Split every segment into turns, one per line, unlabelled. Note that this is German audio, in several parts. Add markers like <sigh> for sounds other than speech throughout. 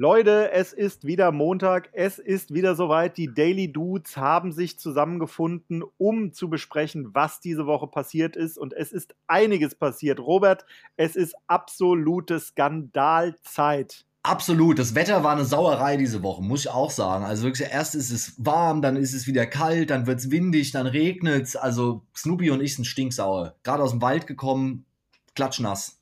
Leute, es ist wieder Montag, es ist wieder soweit. Die Daily Dudes haben sich zusammengefunden, um zu besprechen, was diese Woche passiert ist. Und es ist einiges passiert. Robert, es ist absolute Skandalzeit.
Absolut. Das Wetter war eine Sauerei diese Woche, muss ich auch sagen. Also wirklich, erst ist es warm, dann ist es wieder kalt, dann wird es windig, dann regnet es. Also Snoopy und ich sind stinksauer. Gerade aus dem Wald gekommen, klatschnass.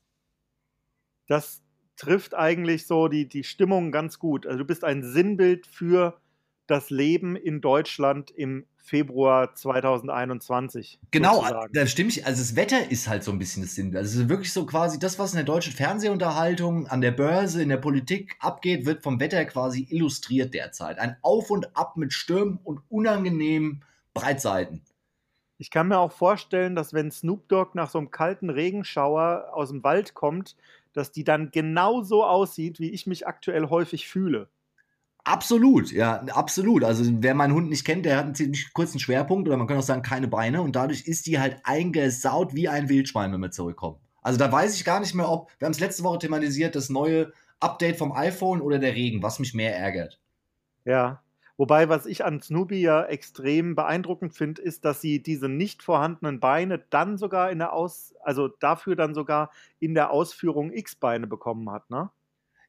Das trifft eigentlich so die, die Stimmung ganz gut. Also du bist ein Sinnbild für das Leben in Deutschland im Februar 2021.
Genau, sozusagen. da stimme ich. Also das Wetter ist halt so ein bisschen das Sinnbild. Also wirklich so quasi das, was in der deutschen Fernsehunterhaltung, an der Börse, in der Politik abgeht, wird vom Wetter quasi illustriert derzeit. Ein Auf und Ab mit Stürmen und unangenehmen Breitseiten.
Ich kann mir auch vorstellen, dass wenn Snoop Dogg nach so einem kalten Regenschauer aus dem Wald kommt, dass die dann genauso aussieht, wie ich mich aktuell häufig fühle.
Absolut, ja, absolut. Also wer meinen Hund nicht kennt, der hat einen ziemlich kurzen Schwerpunkt oder man kann auch sagen, keine Beine und dadurch ist die halt eingesaut wie ein Wildschwein, wenn wir zurückkommen. Also da weiß ich gar nicht mehr, ob, wir haben es letzte Woche thematisiert, das neue Update vom iPhone oder der Regen, was mich mehr ärgert.
Ja, Wobei, was ich an Snoopy ja extrem beeindruckend finde, ist, dass sie diese nicht vorhandenen Beine dann sogar in der Aus, also dafür dann sogar in der Ausführung X-Beine bekommen hat, ne?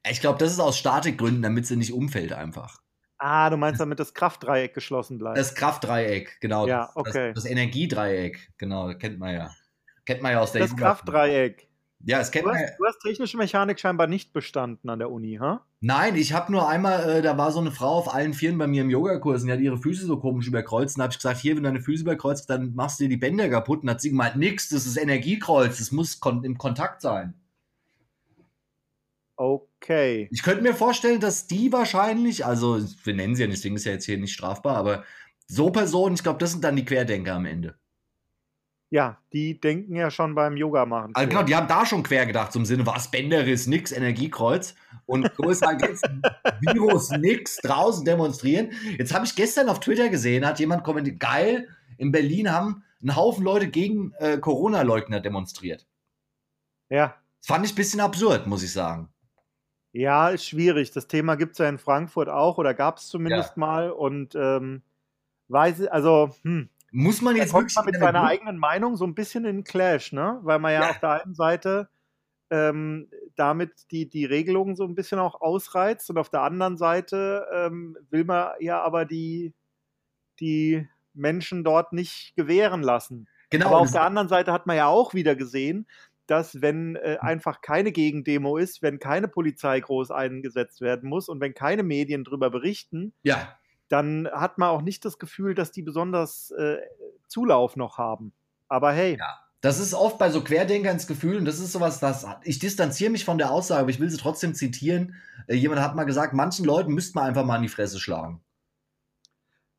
Ich glaube, das ist aus Statikgründen, damit sie nicht umfällt einfach.
Ah, du meinst, damit das Kraftdreieck geschlossen bleibt.
Das Kraftdreieck, genau.
Ja, okay.
Das, das Energiedreieck, genau, kennt man ja. Kennt man ja aus der
Das Kraftdreieck.
Ja, es kennt
du,
man
hast, du hast technische Mechanik scheinbar nicht bestanden an der Uni, ha?
Nein, ich habe nur einmal, äh, da war so eine Frau auf allen Vieren bei mir im Yogakurs und die hat ihre Füße so komisch überkreuzt. Und habe ich gesagt, hier, wenn du deine Füße überkreuzt, dann machst du dir die Bänder kaputt. Und hat sie gemeint, nix, das ist Energiekreuz, das muss kon im Kontakt sein.
Okay.
Ich könnte mir vorstellen, dass die wahrscheinlich, also wir nennen sie ja nicht, deswegen ist ja jetzt hier nicht strafbar, aber so Personen, ich glaube, das sind dann die Querdenker am Ende.
Ja, die denken ja schon beim Yoga machen.
Also genau, die haben da schon quer gedacht, zum Sinne, was Bänderriss, nix, Energiekreuz. Und größer halt jetzt <laughs> Virus, nix, draußen demonstrieren. Jetzt habe ich gestern auf Twitter gesehen, hat jemand kommentiert, geil, in Berlin haben ein Haufen Leute gegen äh, Corona-Leugner demonstriert.
Ja.
Das fand ich ein bisschen absurd, muss ich sagen.
Ja, ist schwierig. Das Thema gibt es ja in Frankfurt auch oder gab es zumindest ja. mal. Und ähm, weiß, also, hm,
muss man jetzt
da kommt man mit seiner eigenen Meinung so ein bisschen in Clash, ne? Weil man ja, ja. auf der einen Seite ähm, damit die, die Regelungen so ein bisschen auch ausreizt und auf der anderen Seite ähm, will man ja aber die, die Menschen dort nicht gewähren lassen. Genau. Aber auf der anderen Seite hat man ja auch wieder gesehen, dass wenn äh, hm. einfach keine Gegendemo ist, wenn keine Polizei groß eingesetzt werden muss und wenn keine Medien darüber berichten,
ja
dann hat man auch nicht das Gefühl, dass die besonders äh, Zulauf noch haben. Aber hey.
Ja. Das ist oft bei so Querdenkern das Gefühl, und das ist sowas, das ich distanziere mich von der Aussage, aber ich will sie trotzdem zitieren. Äh, jemand hat mal gesagt, manchen Leuten müsste man einfach mal in die Fresse schlagen.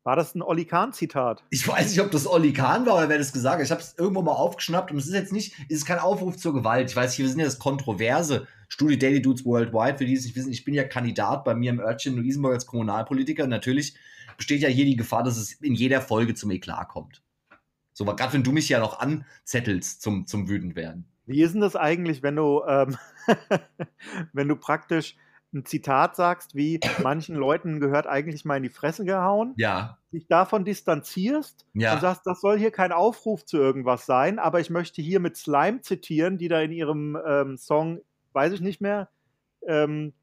War das ein Olli Kahn-Zitat?
Ich weiß nicht, ob das Olli Kahn war oder wer das gesagt hat. Ich habe es irgendwo mal aufgeschnappt und es ist jetzt nicht, es ist kein Aufruf zur Gewalt. Ich weiß, nicht, wir sind ja das Kontroverse Studie Daily Dudes Worldwide, für die es nicht wissen. Ich bin ja Kandidat bei mir im Örtchen Luisenburg als Kommunalpolitiker. Und natürlich besteht ja hier die Gefahr, dass es in jeder Folge zum Eklat kommt. So, gerade wenn du mich ja noch anzettelst zum, zum wütend werden.
Wie ist denn das eigentlich, wenn du, ähm, <laughs> wenn du praktisch ein Zitat sagst, wie manchen Leuten gehört eigentlich mal in die Fresse gehauen,
ja.
dich davon distanzierst
ja.
und sagst, das soll hier kein Aufruf zu irgendwas sein, aber ich möchte hier mit Slime zitieren, die da in ihrem ähm, Song, weiß ich nicht mehr, ähm,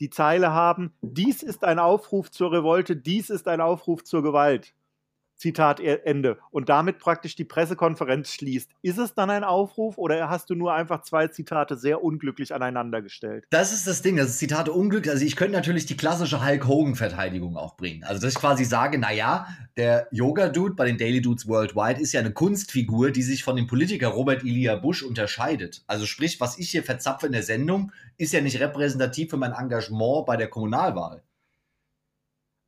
die Zeile haben, dies ist ein Aufruf zur Revolte, dies ist ein Aufruf zur Gewalt. Zitat e-, Ende. Und damit praktisch die Pressekonferenz schließt. Ist es dann ein Aufruf oder hast du nur einfach zwei Zitate sehr unglücklich aneinander gestellt?
Das ist das Ding, das ist Zitate unglücklich. Also ich könnte natürlich die klassische Hulk Hogan-Verteidigung auch bringen. Also dass ich quasi sage, naja, der Yoga-Dude bei den Daily Dudes Worldwide ist ja eine Kunstfigur, die sich von dem Politiker Robert Elia Bush unterscheidet. Also sprich, was ich hier verzapfe in der Sendung, ist ja nicht repräsentativ für mein Engagement bei der Kommunalwahl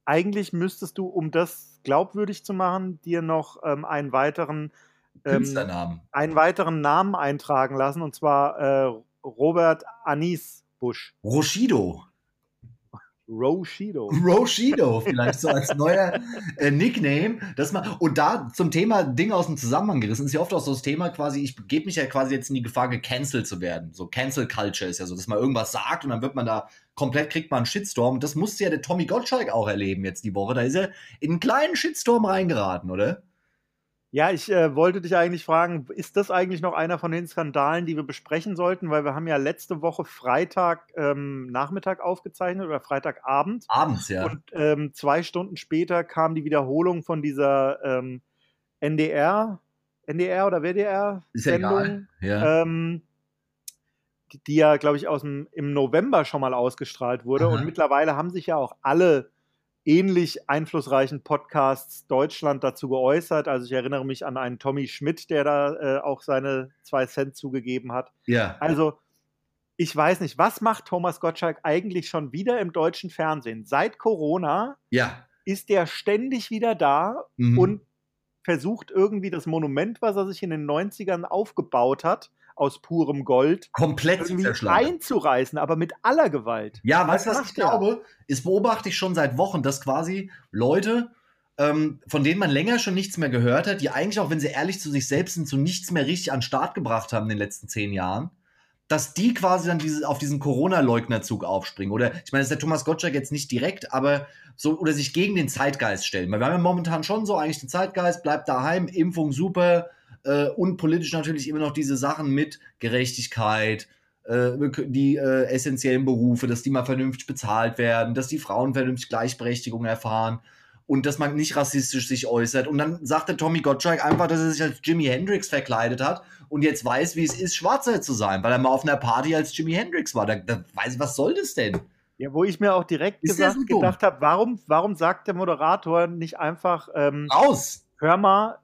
eigentlich müsstest du, um das glaubwürdig zu machen, dir noch ähm, einen weiteren
ähm,
einen weiteren Namen eintragen lassen, und zwar äh, Robert Anis Busch.
Roshido.
Roshido. <laughs>
Roshido, vielleicht so als neuer äh, Nickname. Dass man, und da zum Thema Ding aus dem Zusammenhang gerissen, ist ja oft auch so das Thema quasi, ich gebe mich ja quasi jetzt in die Gefahr, gecancelt zu werden. So Cancel Culture ist ja so, dass man irgendwas sagt und dann wird man da komplett kriegt man einen Shitstorm. Das musste ja der Tommy Gottschalk auch erleben jetzt die Woche. Da ist er in einen kleinen Shitstorm reingeraten, oder?
Ja, ich äh, wollte dich eigentlich fragen, ist das eigentlich noch einer von den Skandalen, die wir besprechen sollten? Weil wir haben ja letzte Woche Freitag ähm, Nachmittag aufgezeichnet oder Freitagabend.
Abends, ja.
Und ähm, zwei Stunden später kam die Wiederholung von dieser ähm, NDR, NDR oder WDR
Sendung, ja.
ähm, die, die, ja, glaube ich, aus dem, im November schon mal ausgestrahlt wurde. Aha. Und mittlerweile haben sich ja auch alle ähnlich einflussreichen Podcasts Deutschland dazu geäußert. Also ich erinnere mich an einen Tommy Schmidt, der da äh, auch seine zwei Cent zugegeben hat.
Ja.
Also ich weiß nicht, was macht Thomas Gottschalk eigentlich schon wieder im deutschen Fernsehen? Seit Corona
ja.
ist der ständig wieder da mhm. und versucht irgendwie das Monument, was er sich in den 90ern aufgebaut hat, aus purem Gold
komplett
einzureißen, aber mit aller Gewalt.
Ja, weißt du, was ich glaube? Ist beobachte ich schon seit Wochen, dass quasi Leute, ähm, von denen man länger schon nichts mehr gehört hat, die eigentlich auch, wenn sie ehrlich zu sich selbst sind, so nichts mehr richtig an den Start gebracht haben in den letzten zehn Jahren, dass die quasi dann diese, auf diesen Corona-Leugnerzug aufspringen. Oder ich meine, das ist der Thomas Gottschalk jetzt nicht direkt, aber so, oder sich gegen den Zeitgeist stellen. Weil wir haben ja momentan schon so eigentlich den Zeitgeist, bleibt daheim, Impfung super, äh, und politisch natürlich immer noch diese Sachen mit Gerechtigkeit, äh, die äh, essentiellen Berufe, dass die mal vernünftig bezahlt werden, dass die Frauen vernünftig Gleichberechtigung erfahren und dass man nicht rassistisch sich äußert. Und dann sagt der Tommy Gottschalk einfach, dass er sich als Jimi Hendrix verkleidet hat und jetzt weiß, wie es ist, Schwarzer zu sein, weil er mal auf einer Party als Jimi Hendrix war. Da, da weiß ich, was soll das denn?
Ja, wo ich mir auch direkt gesagt, gedacht habe, warum, warum sagt der Moderator nicht einfach ähm,
Raus!
Hör mal,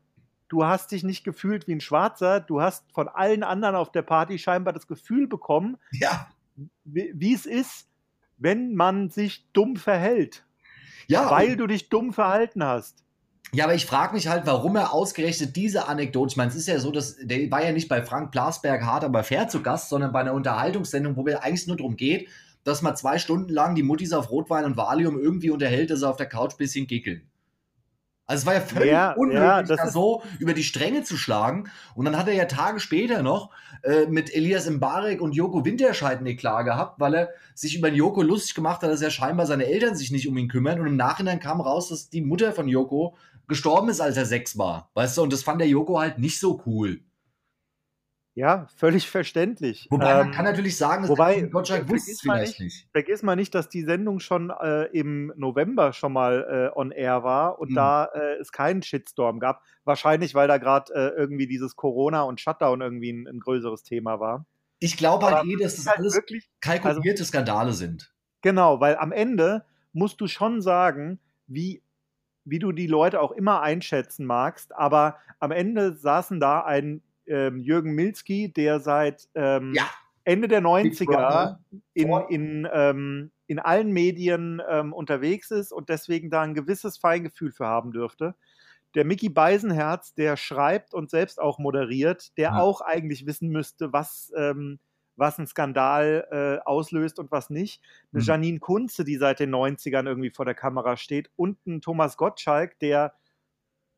du hast dich nicht gefühlt wie ein Schwarzer, du hast von allen anderen auf der Party scheinbar das Gefühl bekommen,
ja.
wie, es ist, wenn man sich dumm verhält.
Ja.
Weil du dich dumm verhalten hast.
Ja, aber ich frage mich halt, warum er ausgerechnet diese Anekdote, ich meine, es ist ja so, dass der war ja nicht bei Frank Blasberg hart, aber fair zu Gast, sondern bei einer Unterhaltungssendung, wo es eigentlich nur darum geht, dass man zwei Stunden lang die Muttis auf Rotwein und Valium irgendwie unterhält, dass sie auf der Couch ein bisschen gickeln. Also es war ja völlig ja, unmöglich, ja, da so über die Stränge zu schlagen. Und dann hat er ja Tage später noch äh, mit Elias Mbarek und Joko Winterscheid eine Klage gehabt, weil er sich über den Joko lustig gemacht hat, dass ja scheinbar seine Eltern sich nicht um ihn kümmern. Und im Nachhinein kam raus, dass die Mutter von Joko gestorben ist, als er sechs war. Weißt du, und das fand der Joko halt nicht so cool.
Ja, völlig verständlich.
Wobei ähm, man kann natürlich sagen,
dass wobei, Gottschalk wusste es vielleicht nicht, nicht. Vergiss mal nicht, dass die Sendung schon äh, im November schon mal äh, on air war und mhm. da äh, es keinen Shitstorm gab. Wahrscheinlich, weil da gerade äh, irgendwie dieses Corona und Shutdown irgendwie ein, ein größeres Thema war.
Ich glaube halt eh, dass das halt alles wirklich, kalkulierte also, Skandale sind.
Genau, weil am Ende musst du schon sagen, wie wie du die Leute auch immer einschätzen magst, aber am Ende saßen da ein ähm, Jürgen Milski, der seit ähm,
ja.
Ende der 90er in, in, ähm, in allen Medien ähm, unterwegs ist und deswegen da ein gewisses Feingefühl für haben dürfte. Der Mickey Beisenherz, der schreibt und selbst auch moderiert, der ja. auch eigentlich wissen müsste, was, ähm, was ein Skandal äh, auslöst und was nicht. Eine mhm. Janine Kunze, die seit den 90ern irgendwie vor der Kamera steht und ein Thomas Gottschalk, der,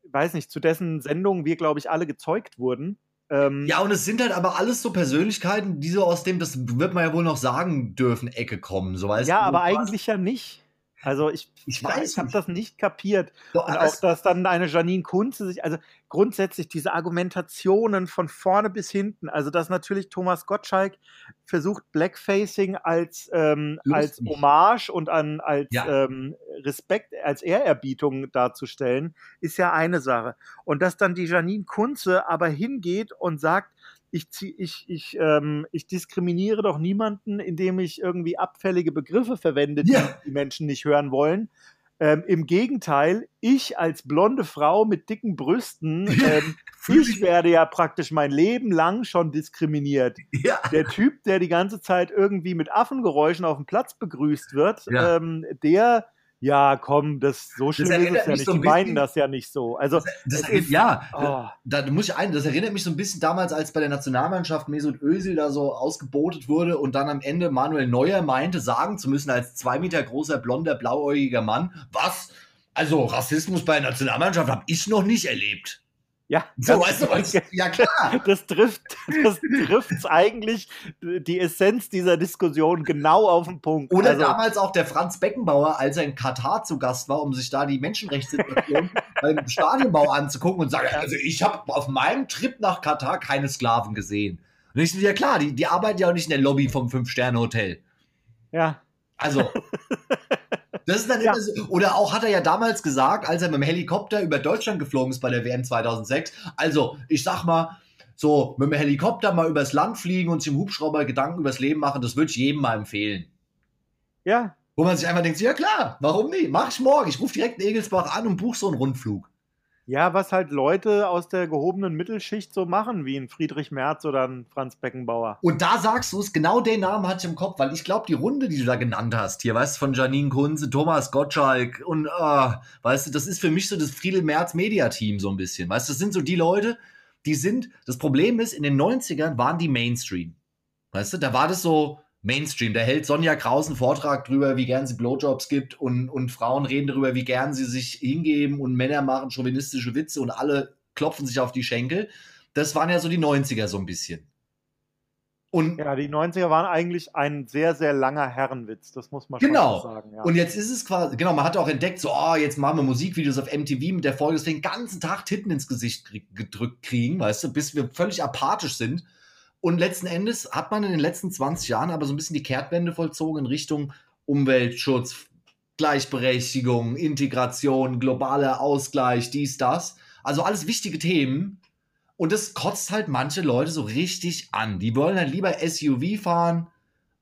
weiß nicht, zu dessen Sendungen wir, glaube ich, alle gezeugt wurden
ähm, ja, und es sind halt aber alles so Persönlichkeiten, die so aus dem, das wird man ja wohl noch sagen dürfen, Ecke kommen. So weißt
ja, du, aber eigentlich ja nicht. Also ich, ich weiß, ich habe das nicht kapiert. Doch, und auch, dass dann eine Janine Kunze sich, also grundsätzlich diese Argumentationen von vorne bis hinten, also dass natürlich Thomas Gottschalk versucht, Blackfacing als, ähm, als Hommage und an, als ja. ähm, Respekt, als Ehrerbietung darzustellen, ist ja eine Sache. Und dass dann die Janine Kunze aber hingeht und sagt, ich, ich, ich, ähm, ich diskriminiere doch niemanden, indem ich irgendwie abfällige Begriffe verwende, die ja. die Menschen nicht hören wollen. Ähm, Im Gegenteil, ich als blonde Frau mit dicken Brüsten, ähm, <laughs> ich werde ja praktisch mein Leben lang schon diskriminiert.
Ja.
Der Typ, der die ganze Zeit irgendwie mit Affengeräuschen auf dem Platz begrüßt wird,
ja.
ähm, der ja, komm, das so schlimm das ist es ja nicht. So die meinen das ja nicht so. Also
das, das ist, ja, oh. da, da, muss ich ein, das erinnert mich so ein bisschen damals, als bei der Nationalmannschaft Mesut Özil da so ausgebotet wurde und dann am Ende Manuel Neuer meinte, sagen zu müssen als zwei Meter großer blonder blauäugiger Mann, was? Also Rassismus bei der Nationalmannschaft habe ich noch nicht erlebt.
Ja,
so, weißt du, was? <laughs> ja klar.
Das trifft das trifft's eigentlich die Essenz dieser Diskussion genau auf den Punkt.
Oder also, damals auch der Franz Beckenbauer, als er in Katar zu Gast war, um sich da die Menschenrechtssituation <laughs> beim Stadionbau anzugucken und sagt, also ich habe auf meinem Trip nach Katar keine Sklaven gesehen. Und ich so, ja klar, die, die arbeiten ja auch nicht in der Lobby vom Fünf-Sterne-Hotel.
Ja.
Also. <laughs> Das ist dann ja. immer so. Oder auch hat er ja damals gesagt, als er mit dem Helikopter über Deutschland geflogen ist bei der WM 2006. Also, ich sag mal, so mit dem Helikopter mal übers Land fliegen und sich im Hubschrauber Gedanken übers Leben machen, das würde ich jedem mal empfehlen.
Ja.
Wo man sich einfach denkt, ja klar, warum nicht? Mach ich morgen. Ich rufe direkt in Egelsbach an und buche so einen Rundflug.
Ja, was halt Leute aus der gehobenen Mittelschicht so machen, wie ein Friedrich Merz oder ein Franz Beckenbauer.
Und da sagst du es, genau den Namen hatte ich im Kopf, weil ich glaube, die Runde, die du da genannt hast, hier, weißt du, von Janine Kunze, Thomas Gottschalk und, uh, weißt du, das ist für mich so das Friedel Merz Media-Team so ein bisschen. Weißt du, das sind so die Leute, die sind, das Problem ist, in den 90ern waren die Mainstream. Weißt du, da war das so, Mainstream. Da hält Sonja Kraus einen Vortrag drüber, wie gern sie Blowjobs gibt und, und Frauen reden darüber, wie gern sie sich hingeben und Männer machen chauvinistische Witze und alle klopfen sich auf die Schenkel. Das waren ja so die 90er so ein bisschen.
Und ja, die 90er waren eigentlich ein sehr, sehr langer Herrenwitz, das muss man
genau. schon sagen. Ja. Und jetzt ist es quasi, genau, man hat auch entdeckt, so, oh, jetzt machen wir Musikvideos auf MTV mit der Folge, dass wir den ganzen Tag Titten ins Gesicht gedrückt kriegen, weißt du, bis wir völlig apathisch sind. Und letzten Endes hat man in den letzten 20 Jahren aber so ein bisschen die Kehrtwende vollzogen in Richtung Umweltschutz, Gleichberechtigung, Integration, globaler Ausgleich, dies, das. Also alles wichtige Themen. Und das kotzt halt manche Leute so richtig an. Die wollen halt lieber SUV fahren,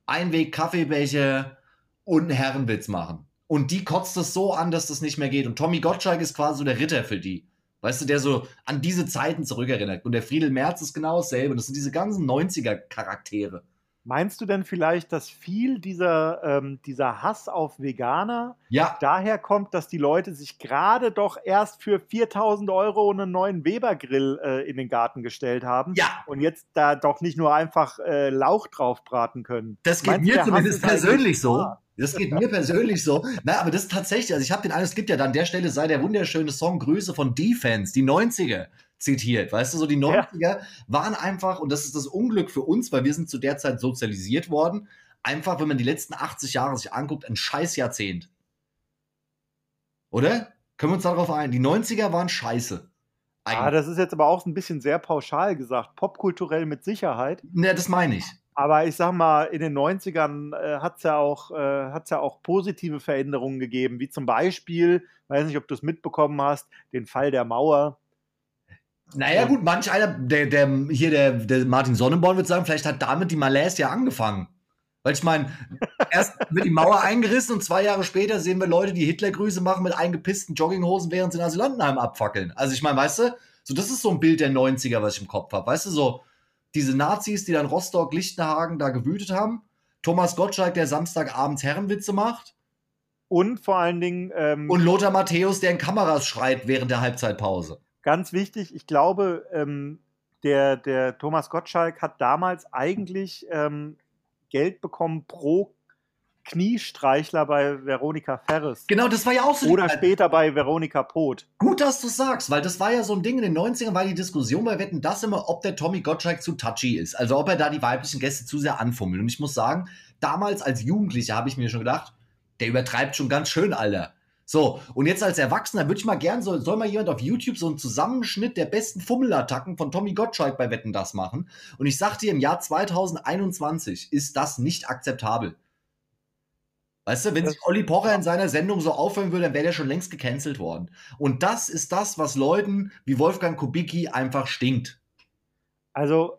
Einweg Kaffeebecher und einen Herrenwitz machen. Und die kotzt das so an, dass das nicht mehr geht. Und Tommy Gottschalk ist quasi so der Ritter für die. Weißt du, der so an diese Zeiten zurückerinnert. Und der Friedel Merz ist genau dasselbe. Das sind diese ganzen 90er-Charaktere.
Meinst du denn vielleicht, dass viel dieser, ähm, dieser Hass auf Veganer
ja.
daher kommt, dass die Leute sich gerade doch erst für 4000 Euro einen neuen Weber-Grill äh, in den Garten gestellt haben
ja.
und jetzt da doch nicht nur einfach äh, Lauch drauf braten können?
Das geht Meinst mir zumindest persönlich so. Wahr? Das geht mir persönlich so. Na, aber das ist tatsächlich, also ich habe den Eindruck, es gibt ja dann an der Stelle sei der wunderschöne Song Grüße von Defense, die 90er zitiert. Weißt du, so die 90er ja. waren einfach, und das ist das Unglück für uns, weil wir sind zu der Zeit sozialisiert worden, einfach, wenn man die letzten 80 Jahre sich anguckt, ein scheiß Jahrzehnt. Oder? Können wir uns darauf ein? Die 90er waren scheiße.
Eigentlich. Ah, das ist jetzt aber auch ein bisschen sehr pauschal gesagt. Popkulturell mit Sicherheit.
Ne, das meine ich.
Aber ich sag mal, in den 90ern äh, hat es ja, auch, äh, ja auch positive Veränderungen gegeben, wie zum Beispiel, weiß nicht, ob du es mitbekommen hast, den Fall der Mauer.
Naja, gut, manch einer, der, der, hier der, der Martin Sonnenborn wird sagen, vielleicht hat damit die Malaise ja angefangen. Weil ich meine, <laughs> erst wird die Mauer eingerissen und zwei Jahre später sehen wir Leute, die Hitlergrüße machen mit eingepissten Jogginghosen, während sie in Asylantenheim abfackeln. Also ich meine, weißt du, so das ist so ein Bild der 90er, was ich im Kopf habe. Weißt du, so diese Nazis, die dann Rostock, Lichtenhagen da gewütet haben. Thomas Gottschalk, der Samstagabends Herrenwitze macht.
Und vor allen Dingen. Ähm,
und Lothar Matthäus, der in Kameras schreit während der Halbzeitpause.
Ganz wichtig, ich glaube, ähm, der, der Thomas Gottschalk hat damals eigentlich ähm, Geld bekommen pro Kniestreichler bei Veronika Ferres.
Genau, das war ja auch so.
Oder später bei Veronika Poth.
Gut, dass du sagst, weil das war ja so ein Ding in den 90ern, war die Diskussion bei Wetten das immer, ob der Tommy Gottschalk zu touchy ist. Also ob er da die weiblichen Gäste zu sehr anfummelt. Und ich muss sagen, damals als Jugendlicher habe ich mir schon gedacht, der übertreibt schon ganz schön, Alter. So, und jetzt als Erwachsener würde ich mal gern, soll, soll mal jemand auf YouTube so einen Zusammenschnitt der besten Fummelattacken von Tommy Gottschalk bei Wetten das machen. Und ich sag dir, im Jahr 2021 ist das nicht akzeptabel. Weißt du, wenn sich Olli Pocher in seiner Sendung so aufhören würde, dann wäre der schon längst gecancelt worden. Und das ist das, was Leuten wie Wolfgang Kubicki einfach stinkt.
Also,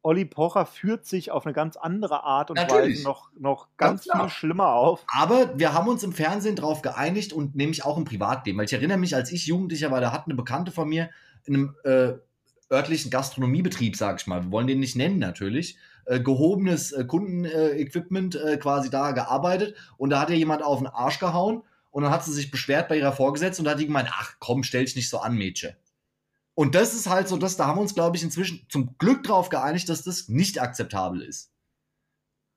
Olli Pocher führt sich auf eine ganz andere Art und Natürlich. Weise noch, noch ganz, ganz viel schlimmer auf.
Aber wir haben uns im Fernsehen darauf geeinigt und nämlich auch im Privatleben. Weil ich erinnere mich, als ich Jugendlicher war, da hat eine Bekannte von mir in einem äh, örtlichen Gastronomiebetrieb, sag ich mal, wir wollen den nicht nennen natürlich, äh, gehobenes äh, Kundenequipment äh, quasi da gearbeitet und da hat ihr jemand auf den Arsch gehauen und dann hat sie sich beschwert bei ihrer Vorgesetzten und da hat die gemeint, ach komm, stell dich nicht so an, Mädchen. Und das ist halt so, dass da haben wir uns, glaube ich, inzwischen zum Glück darauf geeinigt, dass das nicht akzeptabel ist.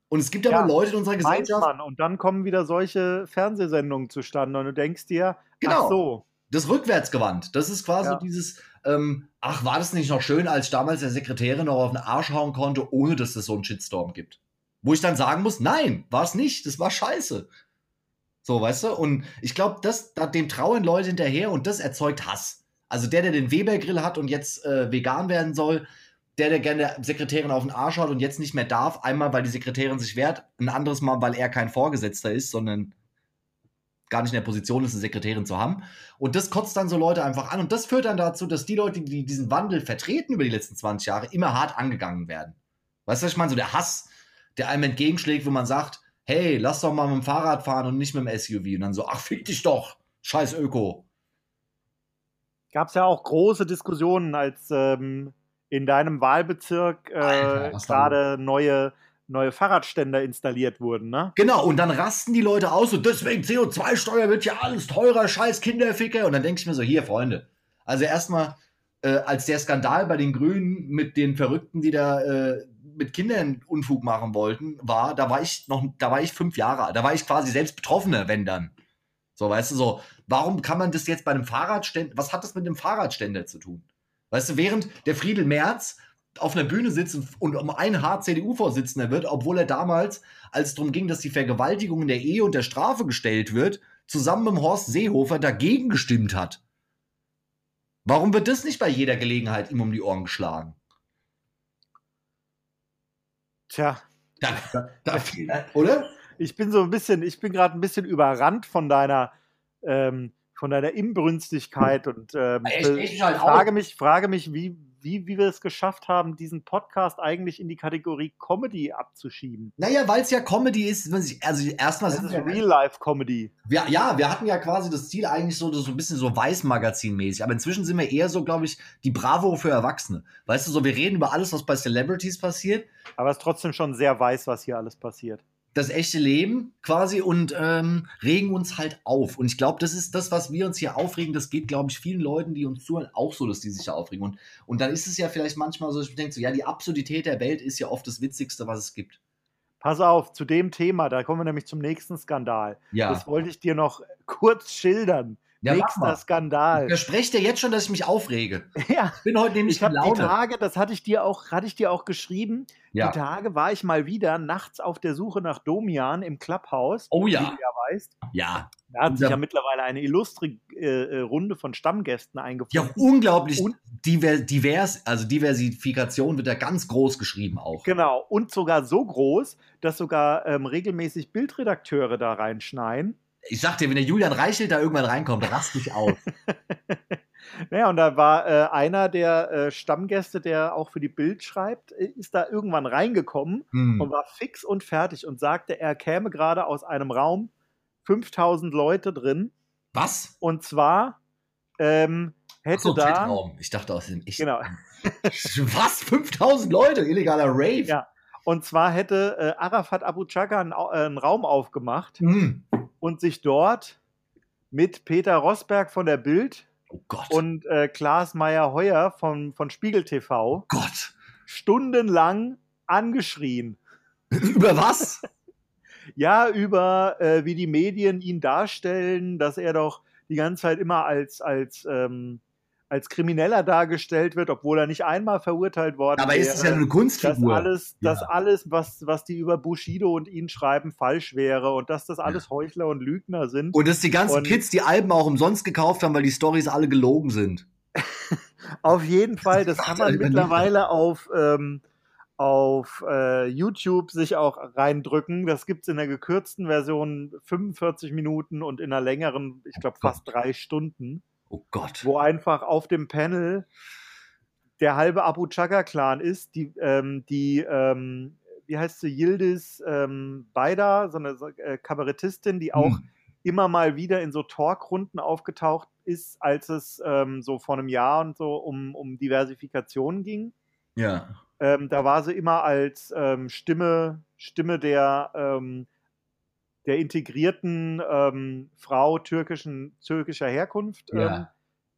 Und es gibt ja, aber Leute in unserer Gesellschaft.
Man. Und dann kommen wieder solche Fernsehsendungen zustande und du denkst dir, genau. ach so.
Das rückwärtsgewandt. Das ist quasi
Ja.
dieses, ähm, ach, war das nicht noch schön, als damals der Sekretärin noch auf den Arsch hauen konnte, ohne dass es so einen Shitstorm gibt. Wo ich dann sagen muss, nein, war es nicht, das war scheiße. So, weißt du? Und ich glaube, das, da- dem trauen Leute hinterher und das erzeugt Hass. Also der, der den Weber-Grill hat und jetzt äh, vegan werden soll, der, der gerne der Sekretärin auf den Arsch haut und jetzt nicht mehr darf, einmal, weil die Sekretärin sich wehrt, ein anderes Mal, weil er kein Vorgesetzter ist, sondern gar nicht in der Position ist, eine Sekretärin zu haben. Und das kotzt dann so Leute einfach an. Und das führt dann dazu, dass die Leute, die diesen Wandel vertreten über die letzten 20 Jahre, immer hart angegangen werden. Weißt du, was ich meine? So der Hass, der einem entgegenschlägt, wo man sagt, hey, lass doch mal mit dem Fahrrad fahren und nicht mit dem SUV. Und dann so, ach, fick dich doch, scheiß Öko.
Gab es ja auch große Diskussionen, als ähm, in deinem Wahlbezirk äh, gerade neue, neue Fahrradständer installiert wurden, ne?
Genau, und dann rasten die Leute aus und deswegen CO2-Steuer wird ja alles teurer, scheiß Kinderficke. Und dann denke ich mir so, hier, Freunde. Also erstmal, äh, als der Skandal bei den Grünen mit den Verrückten, die da äh, mit Kindern Unfug machen wollten, war, da war ich noch, da war ich fünf Jahre alt. Da war ich quasi selbst Betroffener, wenn dann. So, weißt du, so, warum kann man das jetzt bei einem Fahrradständer, was hat das mit dem Fahrradständer zu tun? Weißt du, während der Friedel Merz auf einer Bühne sitzt und- um ein Haar CDU-Vorsitzender wird, obwohl er damals, als es darum ging, dass die Vergewaltigung in der Ehe unter Strafe gestellt wird, zusammen mit Horst Seehofer dagegen gestimmt hat. Warum wird das nicht bei jeder Gelegenheit ihm um die Ohren geschlagen?
Tja,
Da, da, da, <laughs> oder?
ich bin so ein bisschen, ich bin gerade ein bisschen überrannt von deiner, ähm, von deiner Inbrünstigkeit und ähm,
Ich- ich halt
frage mich, frage mich, wie, wie, wie wir es geschafft haben, diesen Podcast eigentlich in die Kategorie Comedy abzuschieben.
Naja, weil es ja Comedy ist. Also erstmal
Das
sind
ist Real-Life-Comedy.
wir, ja, wir hatten ja quasi das Ziel eigentlich so, so ein bisschen so Weiß-Magazin-mäßig. Aber inzwischen sind wir eher so, glaube ich, die Bravo für Erwachsene. Weißt du, so wir reden über alles, was bei Celebrities passiert.
Aber es ist trotzdem schon sehr weiß, was hier alles passiert.
Das echte Leben quasi und ähm, regen uns halt auf. Und ich glaube, das ist das, was wir uns hier aufregen. Das geht, glaube ich, vielen Leuten, die uns zuhören, auch so, dass die sich da aufregen. Und, und dann ist es ja vielleicht manchmal so, dass ich denke, so, ja, die Absurdität der Welt ist ja oft das Witzigste, was es gibt.
Pass auf, zu dem Thema, da kommen wir nämlich zum nächsten Skandal.
Ja,
Das wollte ich dir noch kurz schildern.
Ja
Nächster. Skandal.
Versprecht dir jetzt schon, dass ich mich aufrege. <laughs>
Ja,
Ich bin heute nämlich
ich die. Tage, das hatte ich dir auch, hatte ich dir auch geschrieben.
Ja.
Die Tage war ich mal wieder nachts auf der Suche nach Domian im Clubhouse.
Oh
Wie
ja,
du ja weißt.
ja.
Da hat sich
Ja.
ja mittlerweile eine illustre äh, äh, Runde von Stammgästen
Ja,
eingefunden.
unglaublich
Und-
diver, divers, also Diversifikation wird da ganz groß geschrieben auch.
Genau, und sogar so groß, dass sogar ähm, regelmäßig Bildredakteure da reinschneiden.
Ich sag dir, wenn der Julian Reichelt da irgendwann reinkommt, rast dich auf. <laughs>
Naja, und da war äh, einer der äh, Stammgäste, der auch für die Bild schreibt, äh, ist da irgendwann reingekommen
Hm.
und war fix und fertig und sagte, er käme gerade aus einem Raum, 5000 Leute drin.
Was?
Und zwar ähm, hätte
Achso,
da.
Chatraum. Ich dachte aus dem. Ich,
Genau. <laughs>
Was? 5000 Leute? Illegaler Rave?
Ja. Und zwar hätte äh, Arafat Abu Chaka einen, äh, einen Raum aufgemacht
Hm.
und sich dort mit Peter Rosberg von der Bild
Oh
und äh, Klaas Meyer-Heuer von, von Spiegel TV
Gott.
stundenlang angeschrien. <laughs>
Über was?
Ja, über äh, wie die Medien ihn darstellen, dass er doch die ganze Zeit immer als, als, ähm, als Krimineller dargestellt wird, obwohl er nicht einmal verurteilt worden
Aber ist es ja nur eine
dass
Kunstfigur.
alles, dass
Ja.
alles was, was die über Bushido und ihn schreiben, falsch wäre und dass das alles Heuchler und Lügner sind.
Und dass die ganzen
Und-
Kids die Alben auch umsonst gekauft haben, weil die Stories alle gelogen sind. <laughs>
Auf jeden Fall, das <laughs> kann man
er
mittlerweile auf, ähm, auf äh, YouTube sich auch reindrücken. Das gibt es in der gekürzten Version 45 Minuten und in der längeren, ich glaube,
Oh
fast drei Stunden,
Oh Gott.
wo einfach auf dem Panel der halbe Abu Chaka-Clan ist, die, ähm, die ähm, wie heißt sie, Yildiz ähm, Beida, so eine äh, Kabarettistin, die auch
Hm.
immer mal wieder in so Talkrunden aufgetaucht ist, als es ähm, so vor einem Jahr und so um, um Diversifikation ging.
Ja.
Ähm, da war sie immer als ähm, Stimme, Stimme der, ähm, der integrierten ähm, Frau türkischen, türkischer Herkunft ähm,
Ja.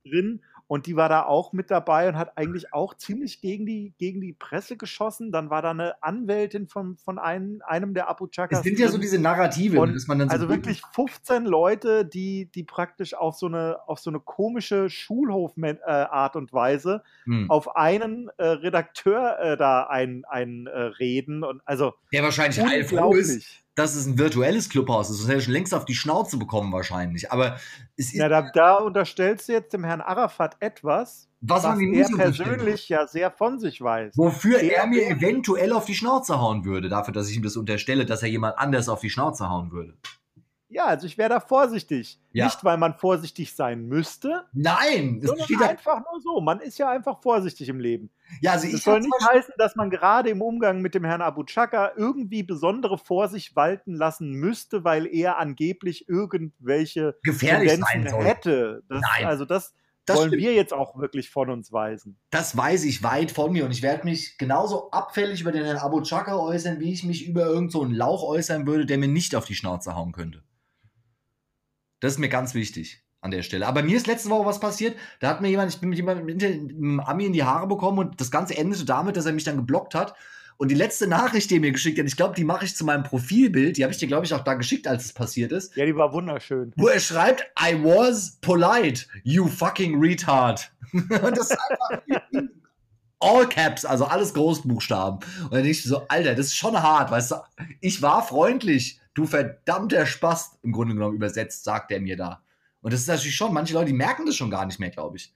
drin. und die war da auch mit dabei und hat eigentlich auch ziemlich gegen die, gegen die Presse geschossen. Dann war da eine Anwältin von, von einem, einem der Abu Chakas.
Es sind ja so diese Narrative,
Und
dass man dann so
also wirklich 15 Leute, die, die praktisch auf so eine, auf so eine komische Schulhof-Art und Weise
Hm.
auf einen äh, Redakteur äh, da ein, ein äh, reden. Und also
Der wahrscheinlich heilfroh ist. Dass es ein virtuelles Clubhaus ist. Das hätte er schon längst auf die Schnauze bekommen wahrscheinlich. Aber es ist,
Ja, da, da unterstellst du jetzt dem Herrn Arafat etwas,
was
was er persönlich ja sehr von sich weiß.
Wofür
Der-
er mir eventuell auf die Schnauze hauen würde, dafür, dass ich ihm das unterstelle, dass er jemand anders auf die Schnauze hauen würde.
Ja, also ich wäre da vorsichtig.
Ja.
Nicht, weil man vorsichtig sein müsste,
Nein, das steht da.
einfach nur so. Man ist ja einfach vorsichtig im Leben.
Ja, also
Das
ich
soll nicht heißen, dass man gerade im Umgang mit dem Herrn Abu Chaka irgendwie besondere Vorsicht walten lassen müsste, weil er angeblich irgendwelche
gefährlich sein
Tendenzen
soll.
hätte. Das,
Nein.
also das,
Das
wollen
stimmt.
wir jetzt auch wirklich von uns weisen.
Das weiß ich weit von mir und ich werde mich genauso abfällig über den Herrn Abu Chaka äußern, wie ich mich über irgendeinen so einen Lauch äußern würde, der mir nicht auf die Schnauze hauen könnte. Das ist mir ganz wichtig an der Stelle. Aber mir ist letzte Woche was passiert. Da hat mir jemand, ich bin mit jemandem im Ami in die Haare bekommen und das Ganze endete damit, dass er mich dann geblockt hat. Und die letzte Nachricht, die er mir geschickt hat, ich glaube, die mache ich zu meinem Profilbild. Die habe ich dir, glaube ich, auch da geschickt, als es passiert ist.
Ja, die war wunderschön.
Wo er schreibt, I was polite, you fucking retard. <laughs> und das ist einfach all caps, also alles Großbuchstaben. Und dann denke ich so, Alter, das ist schon hart, weißt du. Ich war freundlich, du verdammter Spast, im Grunde genommen übersetzt, sagt er mir da. Und das ist natürlich schon, manche Leute, die merken das schon gar nicht mehr, glaube ich.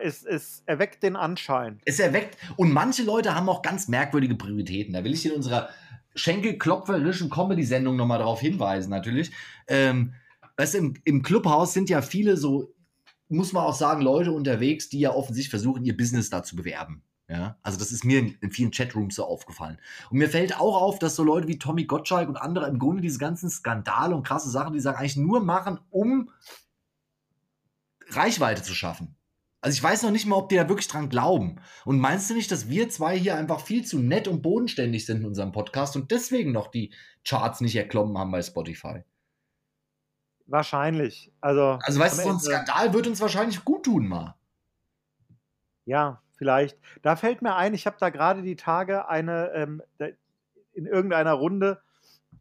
Es, es erweckt den Anschein.
Es erweckt, und manche Leute haben auch ganz merkwürdige Prioritäten. Da will ich in unserer schenkelklopferischen Comedy-Sendung nochmal darauf hinweisen, natürlich. Ähm, weißt du, im, im Clubhaus sind ja viele so, muss man auch sagen, Leute unterwegs, die ja offensichtlich versuchen, ihr Business da zu bewerben. Ja, also das ist mir in, in vielen Chatrooms so aufgefallen. Und mir fällt auch auf, dass so Leute wie Tommy Gottschalk und andere im Grunde diese ganzen Skandale und krasse Sachen, die sagen, eigentlich nur machen, um Reichweite zu schaffen. Also ich weiß noch nicht mal, ob die da wirklich dran glauben. Und meinst du nicht, dass wir zwei hier einfach viel zu nett und bodenständig sind in unserem Podcast und deswegen noch die Charts nicht erklommen haben bei Spotify?
Wahrscheinlich. Also,
Also weißt du, so ein Skandal wird uns wahrscheinlich gut tun mal.
Ja, vielleicht. Da fällt mir ein, ich habe da gerade die Tage eine, ähm, in irgendeiner Runde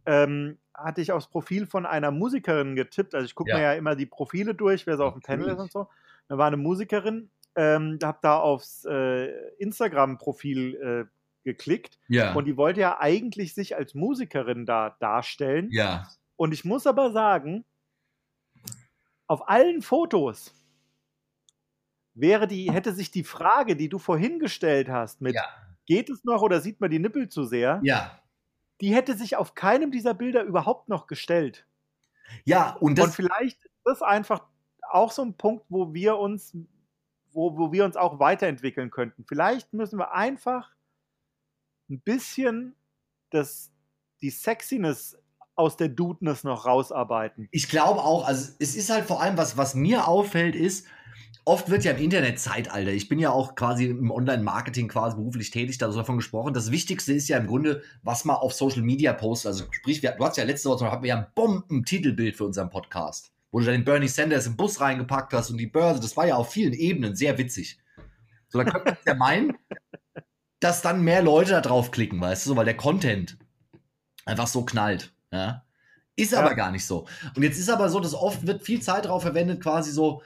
ähm, hatte ich aufs Profil von einer Musikerin getippt. Also ich gucke
Ja.
mir ja immer die Profile durch, wer so auf dem Panel ist und so. Da war eine Musikerin, ähm, habe da aufs äh, Instagram-Profil äh, geklickt
Ja.
und die wollte ja eigentlich sich als Musikerin da darstellen.
ja.
Und ich muss aber sagen, auf allen Fotos wäre die, hätte sich die Frage, die du vorhin gestellt hast, mit
Ja.
geht es noch oder sieht man die Nippel zu sehr,
Ja.
die hätte sich auf keinem dieser Bilder überhaupt noch gestellt.
Ja, und
Und
das.
vielleicht ist das einfach auch so ein Punkt, wo wir uns, wo, wo wir uns auch weiterentwickeln könnten. Vielleicht müssen wir einfach ein bisschen das, die Sexiness aus der Dudeness noch rausarbeiten.
Ich glaube auch, also es ist halt vor allem, was, was mir auffällt, ist, oft wird ja im Internet Zeitalter, ich bin ja auch quasi im Online-Marketing quasi beruflich tätig, da du davon gesprochen. Das Wichtigste ist ja im Grunde, was man auf Social Media postet. Also sprich, wir, du hast ja letzte Woche, hatten wir ja ein Bombentitelbild für unseren Podcast, wo du dann den Bernie Sanders im Bus reingepackt hast und die Börse, das war ja auf vielen Ebenen sehr witzig. So, da könnte man ja meinen, <laughs> dass dann mehr Leute da draufklicken, weißt du, so, weil der Content einfach so knallt. Ja? Ist
Ja.
aber gar nicht so. Und jetzt ist aber so, dass oft wird viel Zeit darauf verwendet, quasi so,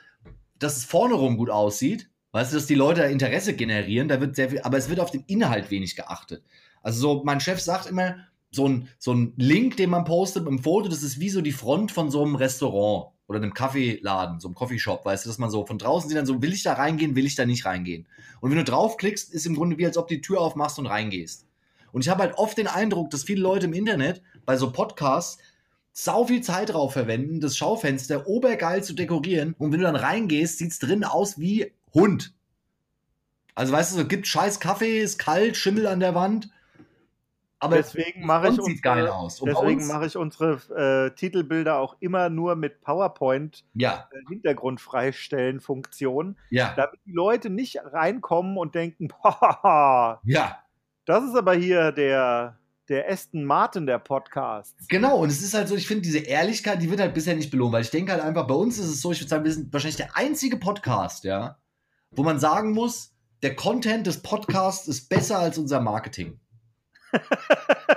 dass es vorne rum gut aussieht. Weißt du, dass die Leute Interesse generieren, da wird sehr viel, aber es wird auf den Inhalt wenig geachtet. Also so, mein Chef sagt immer, so ein, so ein Link, den man postet im Foto, das ist wie so die Front von so einem Restaurant oder einem Kaffeeladen, so einem Coffeeshop, weißt du, dass man so von draußen sieht dann so, will ich da reingehen, will ich da nicht reingehen. Und wenn du draufklickst, ist im Grunde wie, als ob du die Tür aufmachst und reingehst. Und ich habe halt oft den Eindruck, dass viele Leute im Internet bei so Podcasts sau viel Zeit drauf verwenden, das Schaufenster obergeil zu dekorieren. Und wenn du dann reingehst, sieht's drin aus wie Hund. Also weißt du, so gibt scheiß Kaffee, ist kalt, Schimmel an der Wand. Aber
deswegen mache ich,
Front sieht geil
unsere-
aus. Und
deswegen mache ich unsere äh, Titelbilder auch immer nur mit PowerPoint
ja,
äh, Hintergrund freistellen Funktion,
ja,
damit die Leute nicht reinkommen und denken, <laughs>
ja.
das ist aber hier der der Aston Martin der Podcasts.
Genau, und es ist halt so, ich finde, diese Ehrlichkeit, die wird halt bisher nicht belohnt, weil ich denke halt einfach, bei uns ist es so, ich würde sagen, wir sind wahrscheinlich der einzige Podcast, ja, wo man sagen muss, der Content des Podcasts ist besser als unser Marketing.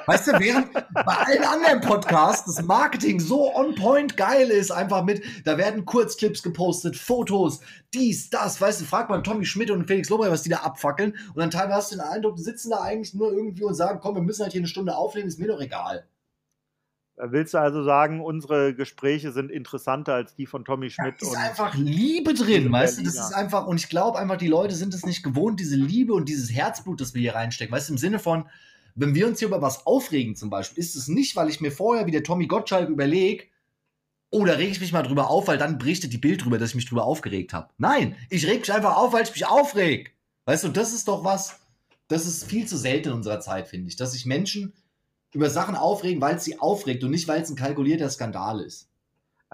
Weißt du, während bei allen anderen Podcasts das Marketing so on point geil ist, einfach mit, da werden Kurzclips gepostet, Fotos, dies, das, weißt du, fragt man Tommy Schmidt und Felix Lobrecht, was die da abfackeln und dann teilweise hast du den Eindruck, die sitzen da eigentlich nur irgendwie und sagen, komm, wir müssen halt hier eine Stunde aufnehmen, ist mir doch egal.
Willst du also sagen, unsere Gespräche sind interessanter als die von Tommy Schmidt?
Da ist einfach Liebe drin, weißt du? Das ist einfach, und ich glaube einfach, die Leute sind es nicht gewohnt, diese Liebe und dieses Herzblut, das wir hier reinstecken. Weißt du, im Sinne von, wenn wir uns hier über was aufregen zum Beispiel, ist es nicht, weil ich mir vorher wie der Tommy Gottschalk überlege, oh, da rege ich mich mal drüber auf, weil dann berichtet die Bild drüber, dass ich mich drüber aufgeregt habe. Nein, ich reg mich einfach auf, weil ich mich aufreg. Weißt du, das ist doch was, das ist viel zu selten in unserer Zeit, finde ich, dass sich Menschen über Sachen aufregen, weil es sie aufregt und nicht, weil es ein kalkulierter Skandal ist.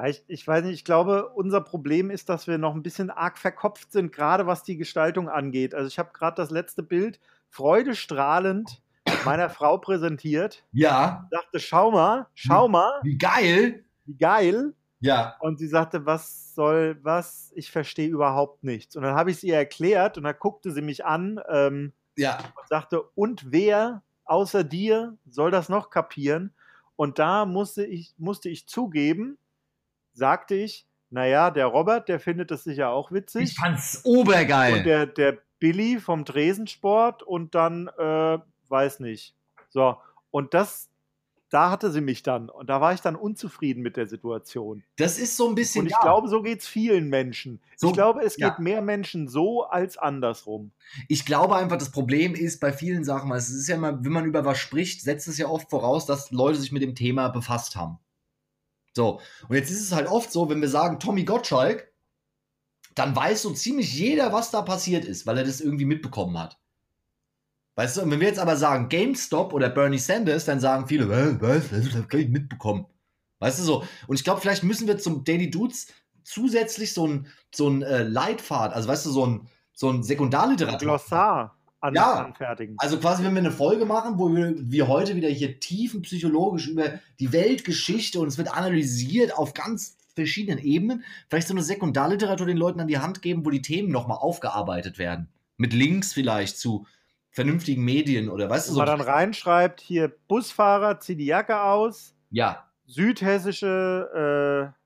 Ich, ich, weiß nicht, ich glaube, unser Problem ist, dass wir noch ein bisschen arg verkopft sind, gerade was die Gestaltung angeht. Also ich habe gerade das letzte Bild freudestrahlend meiner Frau präsentiert.
Ja.
Sagte, schau mal, schau mal.
Wie geil.
Wie geil.
Ja.
Und sie sagte, was soll, was? Ich verstehe überhaupt nichts. Und dann habe ich es ihr erklärt und dann guckte sie mich an ähm,
ja.
und sagte, und wer außer dir soll das noch kapieren? Und da musste ich, musste ich zugeben, sagte ich, naja, der Robert, der findet das sicher auch witzig.
Ich fand's obergeil.
Und der, der Billy vom Tresensport und dann, äh, weiß nicht. So, und das, da hatte sie mich dann. Und da war ich dann unzufrieden mit der Situation.
Das ist so ein bisschen.
Und ich ja. glaube, so geht es vielen Menschen. So, ich glaube, es ja. geht mehr Menschen so als andersrum.
Ich glaube einfach, das Problem ist bei vielen Sachen, es ist ja immer, wenn man über was spricht, setzt es ja oft voraus, dass Leute sich mit dem Thema befasst haben. So, und jetzt ist es halt oft so, wenn wir sagen Tommy Gottschalk, dann weiß so ziemlich jeder, was da passiert ist, weil er das irgendwie mitbekommen hat. Weißt du, und wenn wir jetzt aber sagen GameStop oder Bernie Sanders, dann sagen viele, was, was, das kann ich mitbekommen. Weißt du so? Und ich glaube, vielleicht müssen wir zum Daily Dudes zusätzlich so ein, so ein äh, Leitfaden, also weißt du, so ein, so ein Sekundarliteratur.
Glossar
an, ja, anfertigen. Also quasi, wenn wir eine Folge machen, wo wir, wir heute wieder hier tiefenpsychologisch über die Weltgeschichte und es wird analysiert auf ganz verschiedenen Ebenen, vielleicht so eine Sekundarliteratur den Leuten an die Hand geben, wo die Themen nochmal aufgearbeitet werden. Mit Links vielleicht zu vernünftigen Medien oder weißt du
so. man dann reinschreibt, hier Busfahrer, zieh die Jacke aus.
Ja.
Südhessische, äh,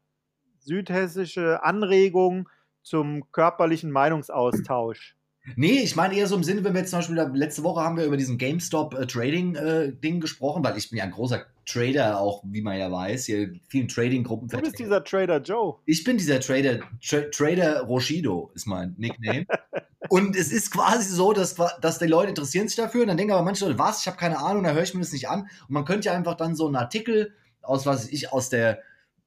südhessische Anregung zum körperlichen Meinungsaustausch.
Nee, ich meine eher so im Sinne, wenn wir jetzt zum Beispiel, letzte Woche haben wir über diesen GameStop-Trading-Ding äh, gesprochen, weil ich bin ja ein großer Trader, auch wie man ja weiß, hier vielen Trading-Gruppen.
Du bist dieser Trader Joe.
Ich bin dieser Trader, Tra Trader Roshido ist mein Nickname. <laughs> und es ist quasi so, dass, dass die Leute interessieren sich dafür und dann denken aber manche Leute, was, ich habe keine Ahnung, da höre ich mir das nicht an. Und man könnte ja einfach dann so einen Artikel aus, was ich, aus der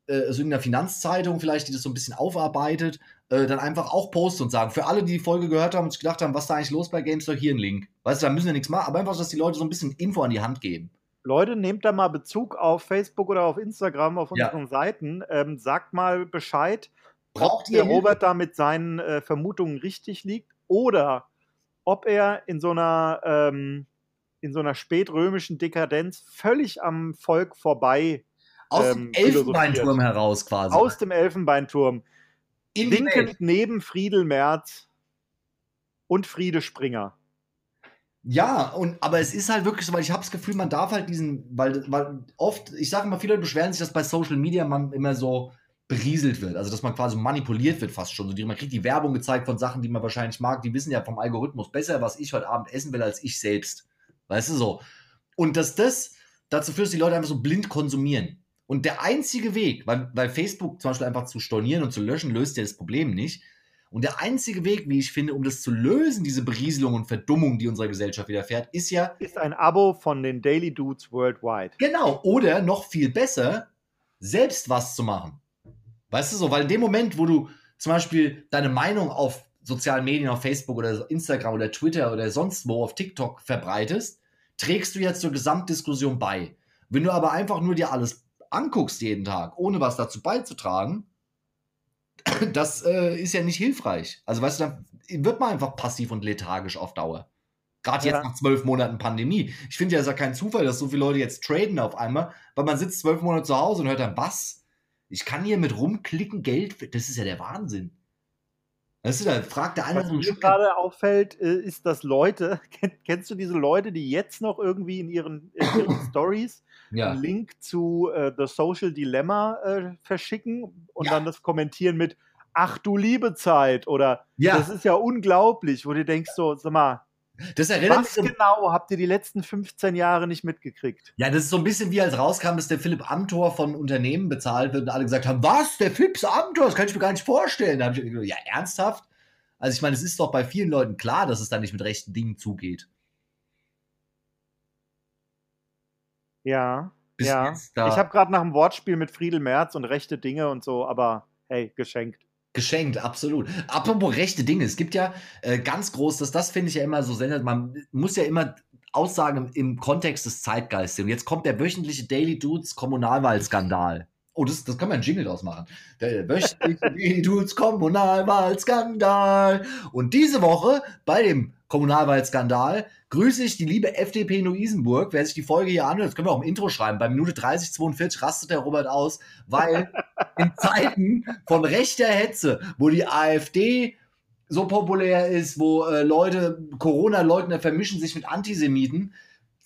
äh, so in der Finanzzeitung vielleicht, die das so ein bisschen aufarbeitet, äh, dann einfach auch posten und sagen, für alle, die die Folge gehört haben und sich gedacht haben, was ist da eigentlich los bei GameStop, hier ein Link. Weißt du, da müssen wir nichts machen, aber einfach, dass die Leute so ein bisschen Info an die Hand geben.
Leute, nehmt da mal Bezug auf Facebook oder auf Instagram, auf unseren ja. Seiten. Ähm, sagt mal Bescheid,
Braucht
ob der Robert da mit seinen äh, Vermutungen richtig liegt oder ob er in so einer, ähm, in so einer spätrömischen Dekadenz völlig am Volk vorbei
aus ähm, dem Elfenbeinturm heraus quasi.
Aus dem Elfenbeinturm. In Linkend neben Friedel Merz und Friede Springer.
Ja, und aber es ist halt wirklich so, weil ich habe das Gefühl, man darf halt diesen, weil, weil oft, ich sage immer, viele Leute beschweren sich, dass bei Social Media man immer so berieselt wird, also dass man quasi manipuliert wird fast schon. So, man kriegt die Werbung gezeigt von Sachen, die man wahrscheinlich mag, die wissen ja vom Algorithmus besser, was ich heute Abend essen will, als ich selbst. Weißt du so? Und dass das dazu führt, dass die Leute einfach so blind konsumieren. Und der einzige Weg, weil, weil Facebook zum Beispiel einfach zu stornieren und zu löschen, löst ja das Problem nicht. Und der einzige Weg, wie ich finde, um das zu lösen, diese Berieselung und Verdummung, die unserer Gesellschaft widerfährt, ist ja.
Ist ein Abo von den Daily Dudes Worldwide.
Genau. Oder noch viel besser, selbst was zu machen. Weißt du so? Weil in dem Moment, wo du zum Beispiel deine Meinung auf sozialen Medien, auf Facebook oder Instagram oder Twitter oder sonst wo auf TikTok verbreitest, trägst du jetzt zur Gesamtdiskussion bei. Wenn du aber einfach nur dir alles anguckst jeden Tag, ohne was dazu beizutragen, <clears throat> das äh, ist ja nicht hilfreich. Also weißt du, dann wird man einfach passiv und lethargisch auf Dauer. Gerade jetzt ja. nach zwölf Monaten Pandemie. Ich finde ja, es ist ja kein Zufall, dass so viele Leute jetzt traden auf einmal, weil man sitzt zwölf Monate zu Hause und hört dann, was? Ich kann hier mit rumklicken Geld, das ist ja der Wahnsinn. Weißt du, da fragt der eine
Was mir gerade auffällt, äh, ist, dass Leute, <laughs> kennst du diese Leute, die jetzt noch irgendwie in ihren, in ihren <coughs> Stories ja. einen Link zu äh, The Social Dilemma äh, verschicken und ja. dann das kommentieren mit Ach du liebe Zeit oder ja. das ist ja unglaublich, wo du denkst so, sag mal, das erinnert Was mich genau habt ihr die letzten 15 Jahre nicht mitgekriegt?
Ja, das ist so ein bisschen wie als rauskam, dass der Philipp Amthor von Unternehmen bezahlt wird und alle gesagt haben, was, der Philipp Amthor, das kann ich mir gar nicht vorstellen. Da habe ich gesagt, ja, ernsthaft? Also ich meine, es ist doch bei vielen Leuten klar, dass es da nicht mit rechten Dingen zugeht.
Ja, Bis ja. Ich habe gerade nach einem Wortspiel mit Friedel Merz und rechte Dinge und so, aber hey, geschenkt.
Geschenkt, absolut. Apropos rechte Dinge, es gibt ja äh, ganz groß, das, das finde ich ja immer so sensationell, man muss ja immer Aussagen im, im Kontext des Zeitgeistes. Und jetzt kommt der wöchentliche Daily Dudes Kommunalwahlskandal. Oh, das, das kann man Jingle draus machen. Der wöchentliche <laughs> Daily Dudes Kommunalwahlskandal. Und diese Woche bei dem Kommunalwahlskandal grüße ich die liebe FDP Luisenburg. Wer sich die Folge hier anhört, das können wir auch im Intro schreiben. Bei Minute 30, 42 rastet der Robert aus, weil <laughs> in Zeiten von rechter Hetze, wo die AfD so populär ist, wo äh, Leute, Corona-Leugner vermischen sich mit Antisemiten,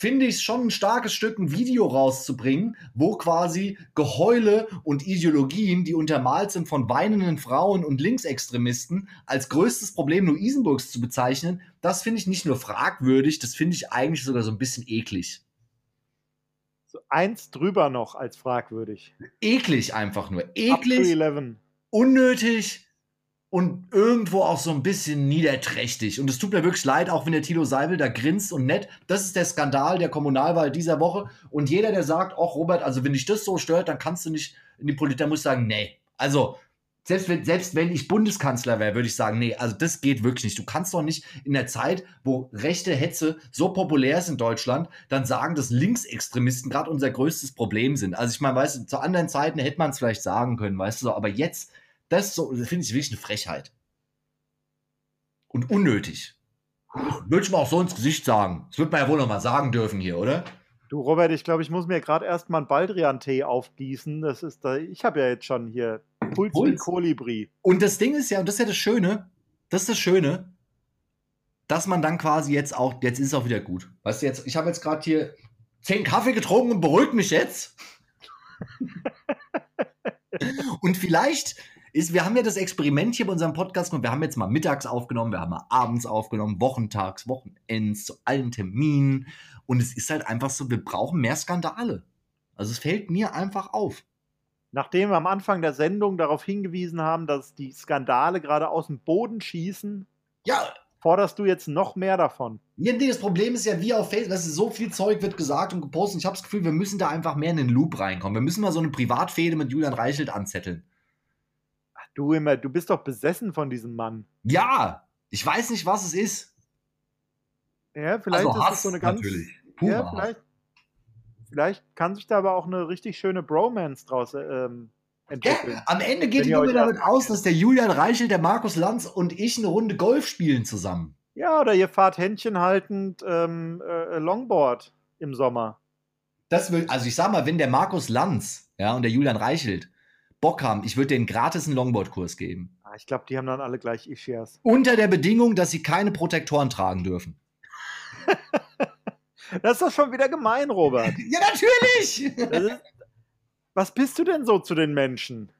finde ich es schon ein starkes Stück, ein Video rauszubringen, wo quasi Geheule und Ideologien, die untermalt sind von weinenden Frauen und Linksextremisten, als größtes Problem Luisenburgs zu bezeichnen, das finde ich nicht nur fragwürdig, das finde ich eigentlich sogar so ein bisschen eklig.
So eins drüber noch als fragwürdig.
Eklig einfach nur. Eklig. Unnötig und irgendwo auch so ein bisschen niederträchtig. Und es tut mir wirklich leid, auch wenn der Tilo Seibel da grinst und nett. Das ist der Skandal der Kommunalwahl dieser Woche. Und jeder, der sagt, ach Robert, also wenn dich das so stört, dann kannst du nicht in die Politik, dann muss sagen, nee. Also, selbst wenn, selbst wenn ich Bundeskanzler wäre, würde ich sagen, nee, also das geht wirklich nicht. Du kannst doch nicht in der Zeit, wo rechte Hetze so populär ist in Deutschland, dann sagen, dass Linksextremisten gerade unser größtes Problem sind. Also ich meine, weißt du, zu anderen Zeiten hätte man es vielleicht sagen können, weißt du, aber jetzt das, so, das finde ich wirklich eine Frechheit. Und unnötig. Würde ich mal auch so ins Gesicht sagen. Das wird man ja wohl noch mal sagen dürfen hier, oder?
Du, Robert, ich glaube, ich muss mir gerade erst mal einen Baldrian-Tee aufgießen. Das ist da, ich habe ja jetzt schon hier Puls, Puls. Kolibri.
Und das Ding ist ja, und das ist ja das Schöne, das ist das Schöne, dass man dann quasi jetzt auch, jetzt ist es auch wieder gut. Weißt du, jetzt, ich habe jetzt gerade hier zehn Kaffee getrunken und beruhigt mich jetzt. <laughs> und vielleicht ist, wir haben ja das Experiment hier bei unserem Podcast gemacht. Wir haben jetzt mal mittags aufgenommen, wir haben mal abends aufgenommen, wochentags, Wochenends, zu allen Terminen. Und es ist halt einfach so, wir brauchen mehr Skandale. Also es fällt mir einfach auf.
Nachdem wir am Anfang der Sendung darauf hingewiesen haben, dass die Skandale gerade aus dem Boden schießen, ja. forderst du jetzt noch mehr davon.
Ja, nee, das Problem ist ja, wie auf Facebook, dass so viel Zeug wird gesagt und gepostet. Ich habe das Gefühl, wir müssen da einfach mehr in den Loop reinkommen. Wir müssen mal so eine Privatfehde mit Julian Reichelt anzetteln.
Du immer, du bist doch besessen von diesem Mann.
Ja, ich weiß nicht, was es ist.
Ja, vielleicht also ist Hass, es so eine ganz. Natürlich. ja, vielleicht, vielleicht kann sich da aber auch eine richtig schöne Bromance draus ähm, entwickeln.
Ja, am Ende geht die Nummer damit aus, dass der Julian Reichel, der Markus Lanz und ich eine Runde Golf spielen zusammen.
Ja, oder ihr fahrt Händchen haltend ähm, äh, Longboard im Sommer.
Das will, also ich sag mal, wenn der Markus Lanz ja, und der Julian Reichelt Bock haben, ich würde denen gratis einen Longboard-Kurs geben.
Ah, ich glaube, die haben dann alle gleich Ischias.
Unter der Bedingung, dass sie keine Protektoren tragen dürfen. <laughs>
das ist doch schon wieder gemein, Robert. <laughs>
ja, natürlich!
Ist, was bist du denn so zu den Menschen?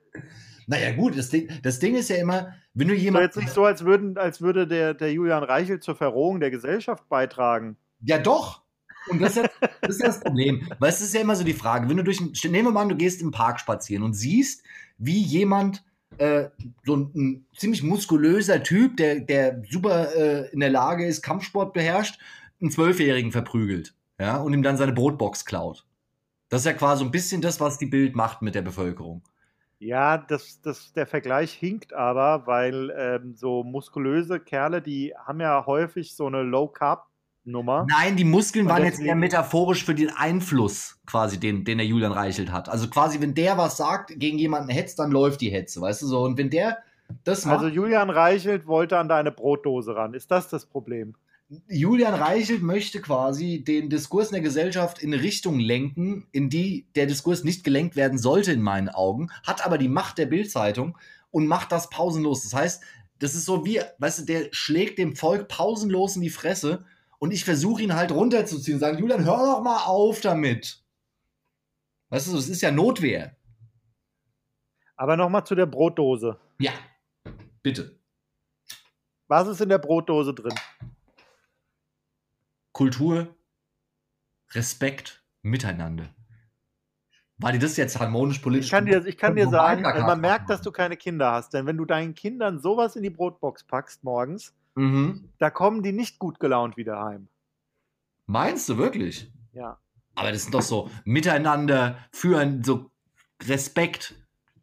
Naja, gut, das Ding, das Ding ist ja immer, wenn du jemand.
jetzt nicht so, als, würden, als würde der, der Julian Reichel zur Verrohung der Gesellschaft beitragen.
Ja, doch. Und das ist, das ist das Problem. Weil es ist ja immer so die Frage, wenn du durch, nehmen wir mal an, du gehst im Park spazieren und siehst, wie jemand, äh, so ein, ein, ziemlich muskulöser Typ, der, der super äh, in der Lage ist, Kampfsport beherrscht, einen Zwölfjährigen verprügelt, ja, und ihm dann seine Brotbox klaut. Das ist ja quasi ein bisschen das, was die Bild macht mit der Bevölkerung.
Ja, das, das, der Vergleich hinkt aber, weil ähm, so muskulöse Kerle, die haben ja häufig so eine Low-Carb- Nummer.
Nein, die Muskeln waren jetzt eher metaphorisch für den Einfluss, quasi, den, den der Julian Reichelt hat. Also quasi, wenn der was sagt, gegen jemanden hetzt, dann läuft die Hetze, weißt du so. Und wenn der das
macht. Also Julian Reichelt wollte an deine Brotdose ran. Ist das das Problem?
Julian Reichelt möchte quasi den Diskurs in der Gesellschaft in eine Richtung lenken, in die der Diskurs nicht gelenkt werden sollte, in meinen Augen, hat aber die Macht der Bildzeitung und macht das pausenlos. Das heißt, das ist so wie, weißt du, der schlägt dem Volk pausenlos in die Fresse und ich versuche ihn halt runterzuziehen und sagen, Julian, hör doch mal auf damit. Weißt du, es ist ja Notwehr.
Aber nochmal zu der Brotdose.
Ja, bitte.
Was ist in der Brotdose drin?
Kultur, Respekt, Miteinander. War dir das jetzt harmonisch politisch?
Ich kann dir, ich kann dir sagen, man merkt, dass du keine Kinder hast. Denn wenn du deinen Kindern sowas in die Brotbox packst morgens, mhm. da kommen die nicht gut gelaunt wieder heim.
Meinst du wirklich?
Ja.
Aber das sind doch so Miteinander führen, so Respekt.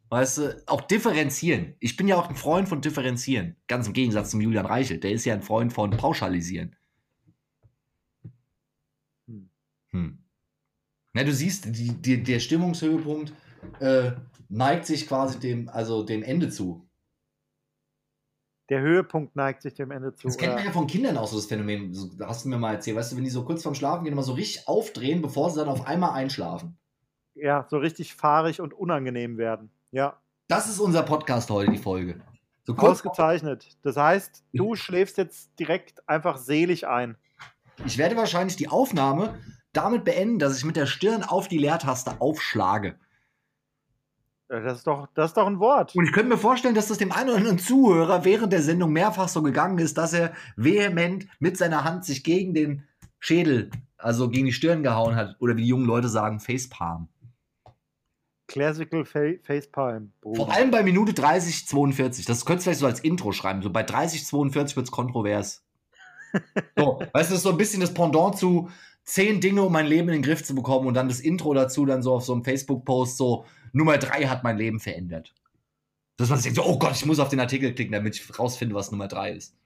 Weißt du, auch differenzieren. Ich bin ja auch ein Freund von differenzieren. Ganz im Gegensatz zum Julian Reichelt. Der ist ja ein Freund von pauschalisieren. Hm. hm. Na, du siehst, die, die, der Stimmungshöhepunkt äh, neigt sich quasi dem, also dem Ende zu.
Der Höhepunkt neigt sich dem Ende zu.
Das kennt man ja von Kindern auch so das Phänomen. So, hast du mir mal erzählt, weißt du, wenn die so kurz vorm Schlafen gehen, immer so richtig aufdrehen, bevor sie dann auf einmal einschlafen.
Ja, so richtig fahrig und unangenehm werden. Ja.
Das ist unser Podcast heute, die Folge.
So Ausgezeichnet. Das heißt, du schläfst jetzt direkt einfach selig ein.
Ich werde wahrscheinlich die Aufnahme damit beenden, dass ich mit der Stirn auf die Leertaste aufschlage.
Das ist, doch, das ist doch ein Wort.
Und ich könnte mir vorstellen, dass das dem einen oder anderen Zuhörer während der Sendung mehrfach so gegangen ist, dass er vehement mit seiner Hand sich gegen den Schädel, also gegen die Stirn gehauen hat. Oder wie die jungen Leute sagen, Facepalm.
Classical Fa Facepalm.
Vor allem bei Minute 30, 42. Das könntest du vielleicht so als Intro schreiben. So bei 30, 42 wird es kontrovers. <laughs> so, weißt du, das ist so ein bisschen das Pendant zu zehn Dinge, um mein Leben in den Griff zu bekommen und dann das Intro dazu, dann so auf so einem Facebook-Post so, Nummer drei hat mein Leben verändert. Dass man sich denkt, so, oh Gott, ich muss auf den Artikel klicken, damit ich rausfinde, was Nummer drei ist.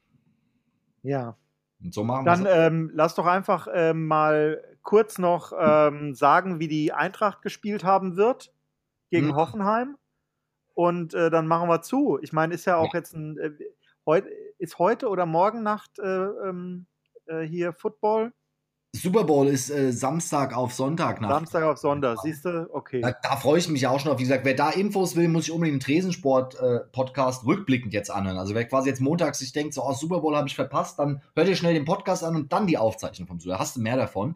Ja.
Und so machen
wir Dann ähm, lass doch einfach ähm, mal kurz noch ähm, sagen, wie die Eintracht gespielt haben wird gegen hm. Hoffenheim. Und äh, dann machen wir zu. Ich meine, ist ja auch ja. jetzt ein. Äh, heut, ist heute oder morgen Nacht äh, ähm, äh, hier Football?
Super Bowl ist äh, Samstag auf Sonntag
nach. Samstag auf Sonntag, siehst du? Okay.
Da, da freue ich mich auch schon auf. Wie gesagt, wer da Infos will, muss ich unbedingt den Tresensport-Podcast äh, rückblickend jetzt anhören. Also wer quasi jetzt montags sich denkt, so, oh, Super Bowl habe ich verpasst, dann hört ihr schnell den Podcast an und dann die Aufzeichnung vom Super. Da hast du mehr davon.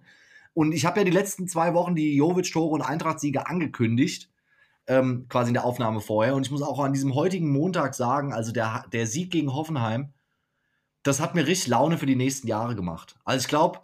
Und ich habe ja die letzten zwei Wochen die Jovic-Tore und Eintracht-Siege angekündigt. Ähm, quasi in der Aufnahme vorher. Und ich muss auch an diesem heutigen Montag sagen, also der, der Sieg gegen Hoffenheim, das hat mir richtig Laune für die nächsten Jahre gemacht. Also ich glaube,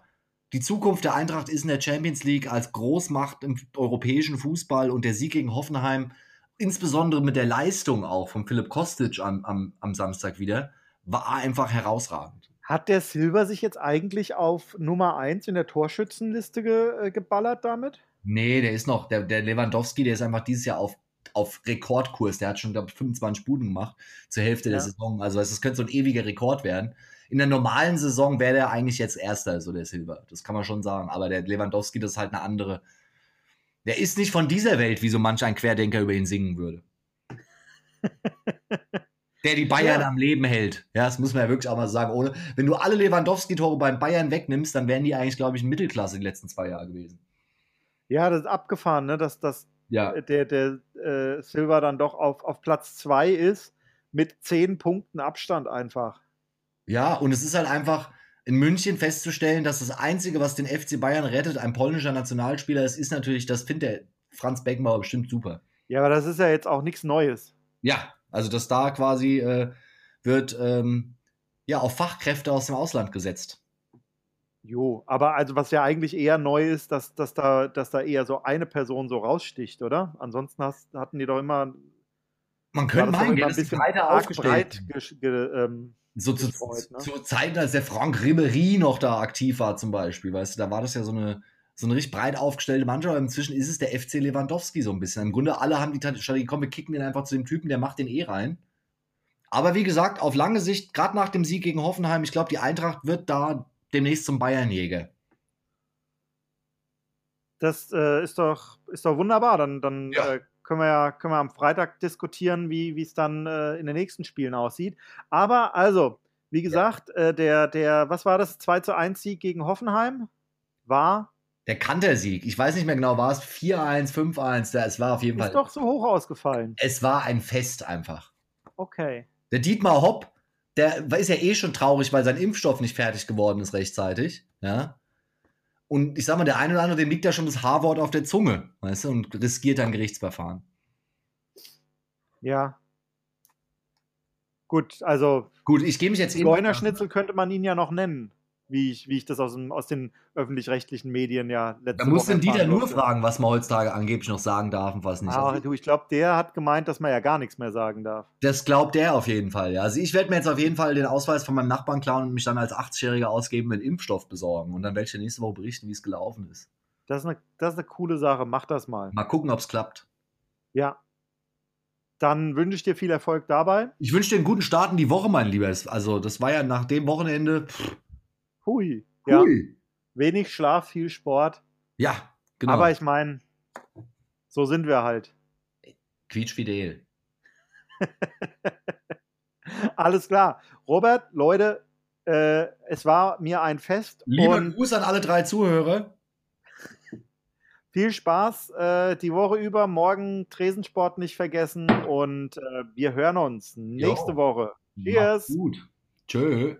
die Zukunft der Eintracht ist in der Champions League als Großmacht im europäischen Fußball und der Sieg gegen Hoffenheim, insbesondere mit der Leistung auch von Philipp Kostic am, am, am Samstag wieder, war einfach herausragend.
Hat der Silber sich jetzt eigentlich auf Nummer 1 in der Torschützenliste ge, äh, geballert damit?
Nee, der ist noch, der, der Lewandowski, der ist einfach dieses Jahr auf, auf Rekordkurs. Der hat schon, glaube ich, 25 Buden gemacht zur Hälfte ja. der Saison. Also das könnte so ein ewiger Rekord werden in der normalen Saison wäre der eigentlich jetzt Erster, so der Silber. Das kann man schon sagen. Aber der Lewandowski, das ist halt eine andere. Der ist nicht von dieser Welt, wie so manch ein Querdenker über ihn singen würde. <laughs> der die Bayern ja. am Leben hält. Ja, das muss man ja wirklich auch mal sagen. Ohne, wenn du alle Lewandowski-Tore beim Bayern wegnimmst, dann wären die eigentlich, glaube ich, Mittelklasse den letzten zwei Jahren gewesen.
Ja, das ist abgefahren, ne? dass, dass ja. der, der äh, Silva dann doch auf, auf Platz zwei ist, mit zehn Punkten Abstand einfach.
Ja, und es ist halt einfach in München festzustellen, dass das Einzige, was den FC Bayern rettet, ein polnischer Nationalspieler ist, ist natürlich, das findet der Franz Beckenbauer bestimmt super.
Ja, aber das ist ja jetzt auch nichts Neues.
Ja, also dass da quasi äh, wird ähm, ja auf Fachkräfte aus dem Ausland gesetzt.
Jo, aber also was ja eigentlich eher neu ist, dass, dass, da, dass da eher so eine Person so raussticht, oder? Ansonsten hast, hatten die doch immer.
Man könnte meinen,
ein bisschen breiter aufgestellt.
Breit, ähm, so zu, gefreut, ne? zu Zeiten, als der Frank Ribery noch da aktiv war, zum Beispiel, weißt du, da war das ja so eine, so eine richtig breit aufgestellte Mannschaft, aber inzwischen ist es der FC Lewandowski so ein bisschen. Im Grunde alle haben die Strategie, komm, wir kicken den einfach zu dem Typen, der macht den eh rein. Aber wie gesagt, auf lange Sicht, gerade nach dem Sieg gegen Hoffenheim, ich glaube, die Eintracht wird da demnächst zum Bayernjäger.
Das äh, ist, doch, ist doch wunderbar. Dann, dann ja. äh, können wir ja können wir am Freitag diskutieren, wie es dann äh, in den nächsten Spielen aussieht. Aber also, Wie gesagt, äh, der, der, was war das? 2 zu 1 Sieg gegen Hoffenheim war.
Der Kantersieg. Ich weiß nicht mehr genau, war es 4-1, 5-1. Es war auf jeden
ist
Fall.
doch so hoch ausgefallen.
Es war ein Fest einfach.
Okay.
Der Dietmar Hopp, der ist ja eh schon traurig, weil sein Impfstoff nicht fertig geworden ist rechtzeitig. Ja. Und ich sag mal, der eine oder andere, dem liegt ja schon das H-Wort auf der Zunge, weißt du, und riskiert ein Gerichtsverfahren.
Ja. Gut, also
Gut, ich gehe mich jetzt eben.
Leunerschnitzel könnte man ihn ja noch nennen, wie ich, wie ich das aus, dem, aus den öffentlich-rechtlichen Medien ja letzte
Da muss
Woche
den Dieter nur fragen, was man heutzutage angeblich noch sagen darf und was nicht. Also,
du, ich glaube, der hat gemeint, dass man ja gar nichts mehr sagen darf.
das glaubt der auf jeden Fall. Ja. Also ich werde mir jetzt auf jeden Fall den Ausweis von meinem Nachbarn klauen und mich dann als 80-Jähriger ausgeben, einen Impfstoff besorgen. Und dann werde ich dir nächste Woche berichten, wie es gelaufen ist.
Das ist, eine, das ist eine coole Sache. Mach das mal.
Mal gucken, ob es klappt.
Ja. Dann wünsche ich dir viel Erfolg dabei.
Ich wünsche dir einen guten Start in die Woche, mein Lieber. Also, das war ja nach dem Wochenende. Pff,
Hui. Ja.
hui.
Wenig Schlaf, viel Sport.
Ja, genau.
Aber ich meine, so sind wir halt.
Quietschfidel. <laughs>
Alles klar. Robert, Leute, äh, es war mir ein Fest.
Lieber Gruß an alle drei Zuhörer.
viel Spaß äh, die Woche über. Morgen Tresensport nicht vergessen und äh, wir hören uns nächste
Jo.
Woche.
Macht's
Cheers.
Gut. Tschö.